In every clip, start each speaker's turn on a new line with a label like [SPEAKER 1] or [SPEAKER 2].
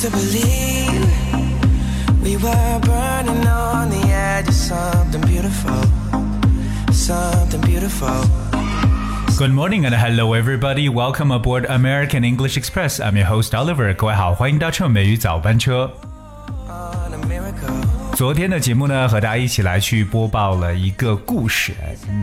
[SPEAKER 1] used to believe we were burning on the edge of something beautiful, something beautiful.
[SPEAKER 2] Good morning and hello everybody. Welcome aboard American English Express. I'm your host Oliver. 各位好，欢迎搭乘美语早班车。
[SPEAKER 1] On a miracle.
[SPEAKER 2] 昨天的节目呢，和大家一起来去播报了一个故事。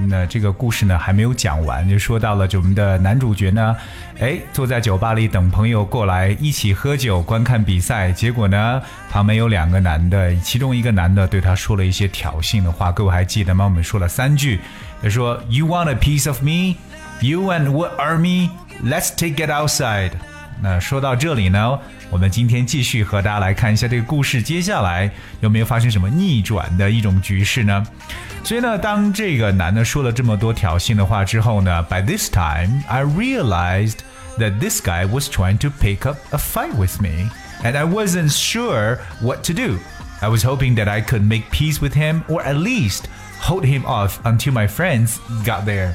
[SPEAKER 2] 那这个故事呢还没有讲完，就说到了就我们的男主角呢，哎，坐在酒吧里等朋友过来一起喝酒观看比赛。结果呢，旁边有两个男的，其中一个男的对他说了一些挑衅的话。各位还记得吗？我们说了三句，他说：“You want a piece of me? You and what army? Let's take it outside.” 那说到这里呢，我们今天继续和大家来看一下这个故事，接下来有没有发生什么逆转的一种局势呢？所以呢，当这个男的说了这么多挑衅的话之后呢，By this time I realized that this guy was trying to pick up a fight with me, and I wasn't sure what to do. I was hoping that I could make peace with him, or at least hold him off until my friends got there.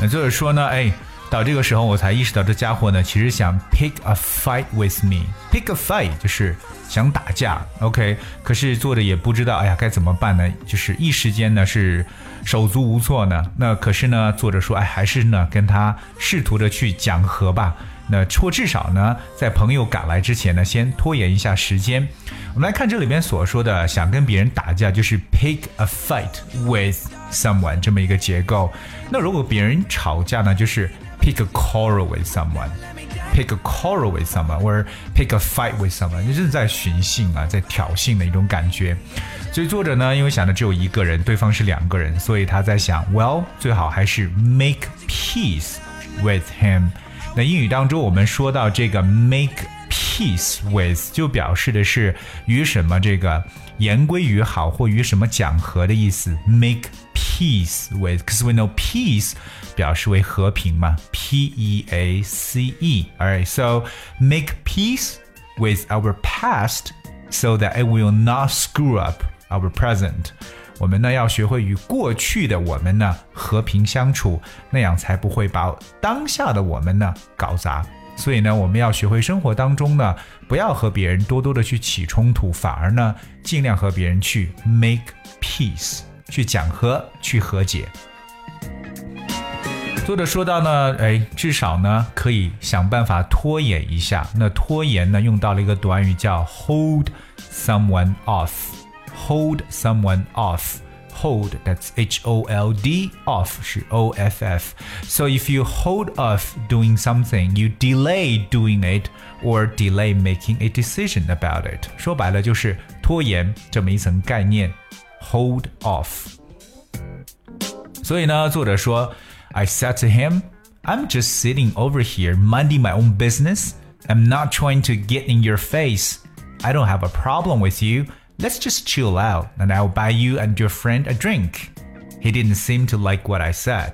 [SPEAKER 2] 那作者说呢，哎， 到这个时候我才意识到这家伙呢，其实想 pick a fight with me。pick a fight 就是想打架，OK。可是作者也不知道，哎呀，该怎么办呢？就是一时间呢是手足无措呢。那可是呢，作者说，哎，还是呢跟他试图的去讲和吧。那或至少呢，在朋友赶来之前呢，先拖延一下时间。我们来看这里边所说的，想跟别人打架，就是 pick a fight with someone 这么一个结构。那如果别人吵架呢，就是 pick a quarrel with someone。pick a quarrel with someone or pick a fight with someone，就是在寻衅啊，在挑衅的一种感觉。所以作者呢，因为想的只有一个人，对方是两个人，所以他在想，well，最好还是 make peace with him。那英语当中，我们说到这个 make peace with，就表示的是与什么这个言归于好或与什么讲和的意思。make peace with，cause we know peace 表示为和平嘛，P E A C E。Alright, so make peace with our past so that it will not screw up our present. 我们呢要学会与过去的我们呢和平相处，那样才不会把当下的我们呢搞砸。所以呢，我们要学会生活当中呢，不要和别人多多的去起冲突，反而呢，尽量和别人去 make peace， 去讲和，去和解。作者说到呢，哎，至少呢可以想办法拖延一下。那拖延呢，用到了一个短语叫 hold someone off。hold someone off。hold that's H O L D off 是 O F F. So if you hold off doing something, you delay doing it or delay making a decision about it. 说白了就是拖延这么一层概念 ，hold off。所以呢，作者说，I said to him, I'm just sitting over here minding my own business. I'm not trying to get in your face. I don't have a problem with you. Let's just chill out and I'll buy you and your friend a drink. He didn't seem to like what I said.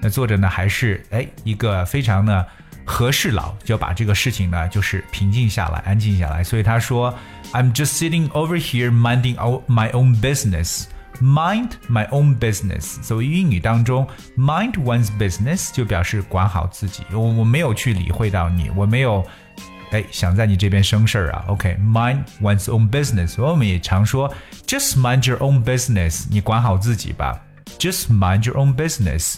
[SPEAKER 2] 那作者呢，还是哎一个非常呢 和事佬，就把这个事情呢就是平静下来，安静下来。所以他说，I'm just sitting over here minding my own business. Mind my own business。所以英语当中，mind one's business 就表示管好自己。我我没有去理会到你，我没有。哎，想在你这边生事儿啊？OK，mind、one's own business。我们也常说，just mind your own business，你管好自己吧。Just mind your own business。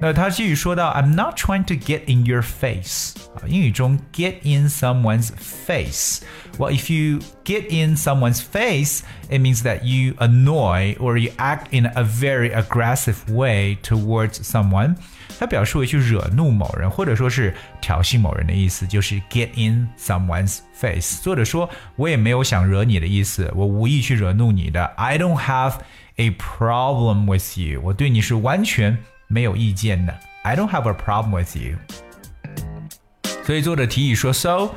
[SPEAKER 2] 那他继续说到，I'm not trying to get in your face。啊，英语中 get in someone's face。Well, if you get in someone's face, it means that you annoy or you act in a very aggressive way towards someone. 它表示为去惹怒某人，或者说是挑衅某人的意思，就是 get in someone's face。作者说，我也没有想惹你的意思，我无意去惹怒你的。I don't have a problem with you，我对你是完全没有意见的。I don't have a problem with you。所以作者提议说，So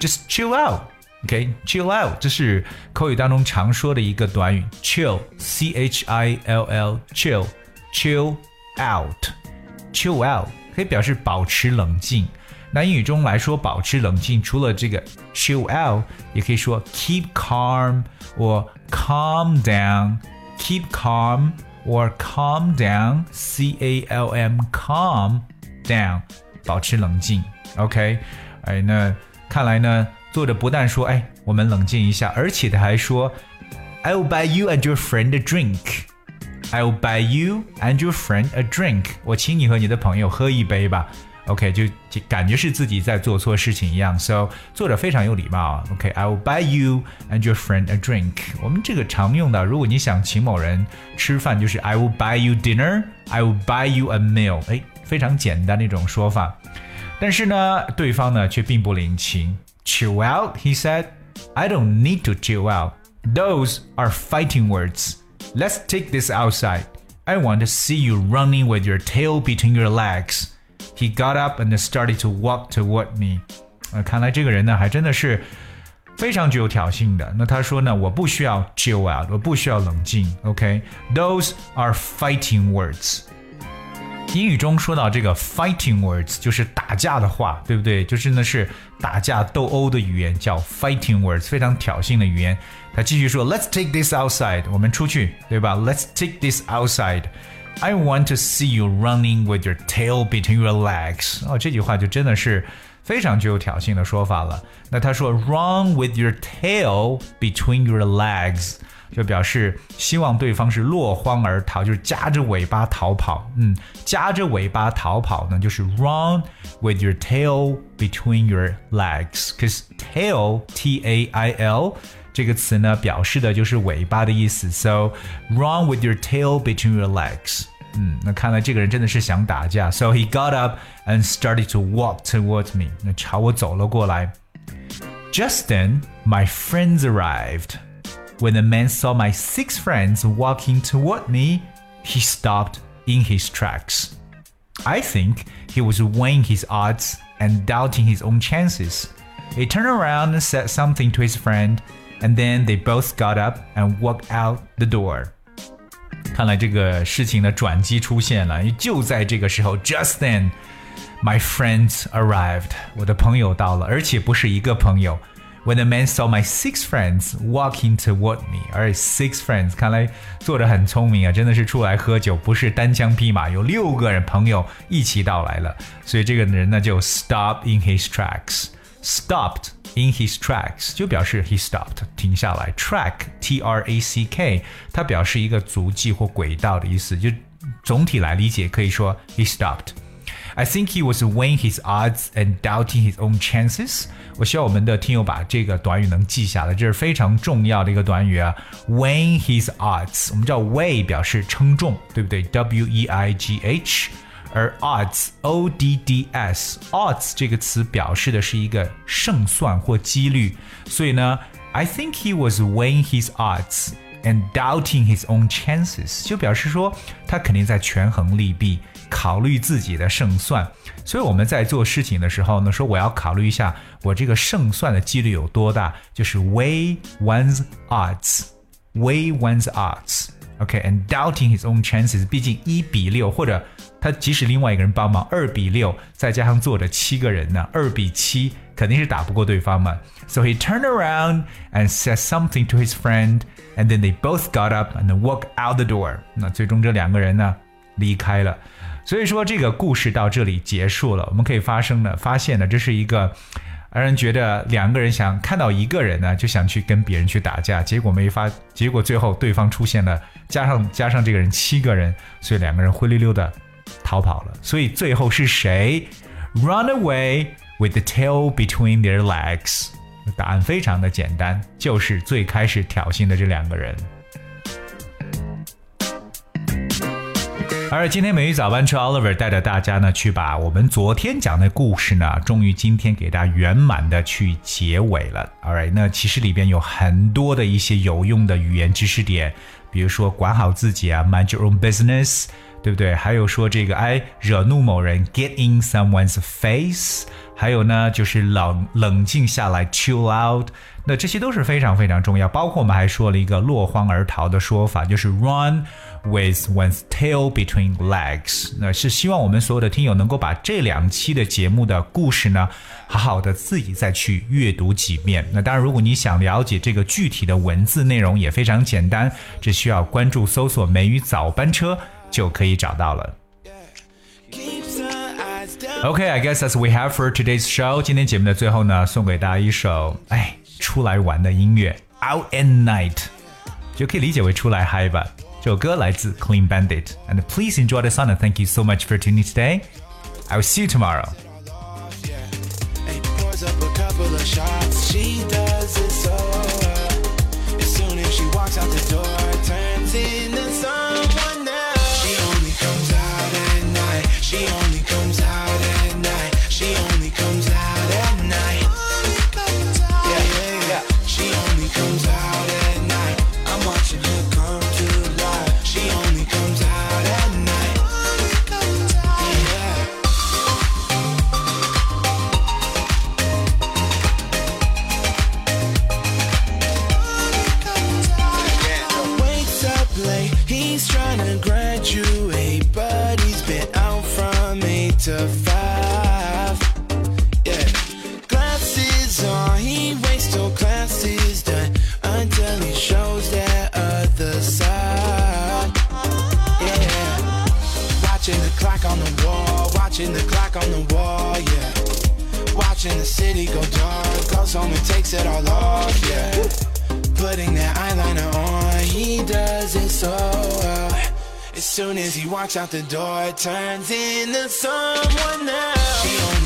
[SPEAKER 2] just chill out。OK，chill、okay, out，这是口语当中常说的一个短语，chill，c h i l l，chill，chill out。chill out 可以表示保持冷静。那英语中来说，保持冷静，除了这个 chill out，也可以说 keep calm or calm down，keep calm or calm down，c a l m calm down，保持冷静。OK，哎，那 看来呢，作者不但说，哎，我们冷静一下，而且他还说，I'll buy you and your friend a drink。I'll buy you and your friend a drink。我请你和你的朋友喝一杯吧。 OK，就感觉是自己在做错事情一样。So 作者非常有礼貌。OK，I'll buy you and your friend a drink。我们这个常用的，如果你想请某人吃饭，就是 I will buy you dinner，I will buy you a meal。哎，非常简单的一种说法。但是呢，对方呢却并不领情。Chill out, he said. I don't need to chill out. Those are fighting words. Let's take this outside. I want to see you running with your tail between your legs. He got up and started to walk toward me. 呃，看来这个人呢，还真的是非常具有挑衅的。那他说呢，我不需要 chill out，我不需要冷静。OK，those、okay? are fighting words. 英语中说到这个 fighting words 就是打架的话，对不对？就真的是打架斗殴的语言，叫 fighting words，非常挑衅的语言。他继续说，Let's take this outside，我们出去，对吧？Let's take this outside。 I want to see you running with your tail between your legs。哦，这句话就真的是非常具有挑衅的说法了。那他说，Run with your tail between your legs。就表示希望对方是落荒而逃，就是夹着尾巴逃跑。嗯，夹着尾巴逃跑呢，就是 run with your tail between your legs。Cause tail t a i l 这个词呢，表示的就是尾巴的意思。So run with your tail between your legs。嗯，那看来这个人真的是想打架。So he got up and started to walk towards me。那朝我走了过来。Just then, my friends arrived. When the man saw my six friends walking toward me, he stopped in his tracks. I think he was weighing his odds and doubting his own chances. He turned around and said something to his friend, and then they both got up and walked out the door. 看来这个事情的转机出现了，就在这个时候，just then, my friends arrived. 我的朋友到了，而且不是一个朋友。when the man saw my six friends walking toward me，而 six friends 看来做的很聪明啊，真的是出来喝酒，不是单枪匹马，有六个人朋友一起到来了，所以这个人呢就 stop in his tracks，stopped in his tracks 就表示 he stopped 停下来，track t r a c k 它表示一个足迹或轨道的意思，就总体来理解可以说 he stopped。I think he was weighing his odds and doubting his own chances。我希望我们的听友把这个短语能记下来，这是非常重要的一个短语啊。Weighing his odds，我们知道 weigh 表示称重，对不对？W E I G H， 而 odds O D D S odds 这个词表示的是一个胜算或几率，所以呢，I think he was weighing his odds。and doubting his own chances，就表示说他肯定在权衡利弊，考虑自己的胜算。所以我们在做事情的时候呢，说我要考虑一下我这个胜算的几率有多大，就是 weigh one's odds，weigh one's odds。OK，and、okay, doubting his own chances，毕竟一比六或者 他即使另外一个人帮忙，二比六再加上坐着七个人呢，二比七肯定是打不过对方嘛。So he turned around and said something to his friend, and then they both got up and walked out the door. 那最终这两个人呢离开了。所以说这个故事到这里结束了。我们可以发生的发现呢，这是一个让人觉得两个人想看到一个人呢，就想去跟别人去打架，结果没发，结果最后对方出现了，加上加上这个人七个人，所以两个人灰溜溜的。逃跑了。所以最后是谁？Run away with the tail between their legs。答案非常的简单，就是最开始挑衅的这两个人。而今天美语早班车 Oliver 带着大家呢，去把我们昨天讲的故事呢，终于今天给大家圆满的去结尾了。Alright，那其实里边有很多的一些有用的语言知识点，比如说管好自己啊，mind your own business。对不对？还有说这个，哎，惹怒某人，get in someone's face。还有呢，就是冷冷静下来，chill out。那这些都是非常非常重要。包括我们还说了一个落荒而逃的说法，就是 run with one's tail between legs。那是希望我们所有的听友能够把这两期的节目的故事呢，好好的自己再去阅读几遍。那当然，如果你想了解这个具体的文字内容，也非常简单，只需要关注搜索“美语早班车”。就可以找到了。
[SPEAKER 1] Okay, I guess that's we have for today's show. 今天节目的最后呢，送给大家一首哎出来玩的音乐《Out at Night》，就可以理解为出来嗨吧。这首歌来自 Clean Bandit. And please enjoy the song thank you so much for tuning today. I will see you tomorrow. As soon as she walks out the door soon as he walks out the door, turns into someone else.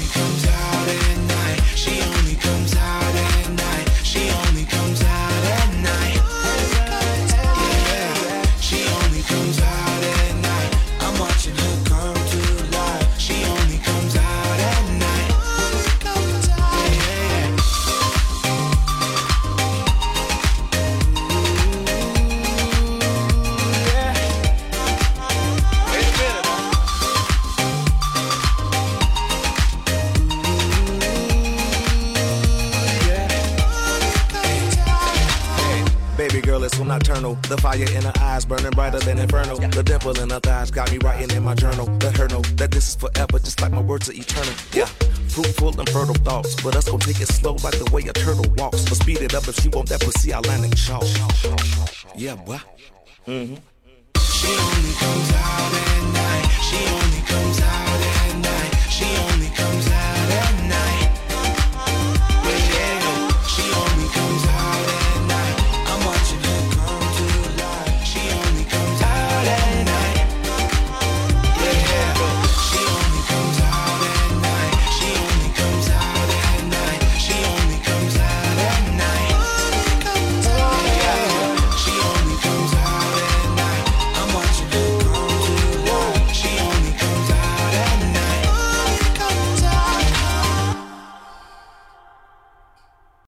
[SPEAKER 3] eternal. The fire in her eyes burning brighter than inferno. The devil in her thighs got me writing in my journal. Let her know that this is forever, just like my words are eternal. Yeah fruitful and fertile thoughts. But us gon' take it slow like the way a turtle walks. But speed it up if she want that pussy, I line and chalk. Yeah, boy. Mm-hmm.
[SPEAKER 4] She only comes out at night. She only comes out at night. She only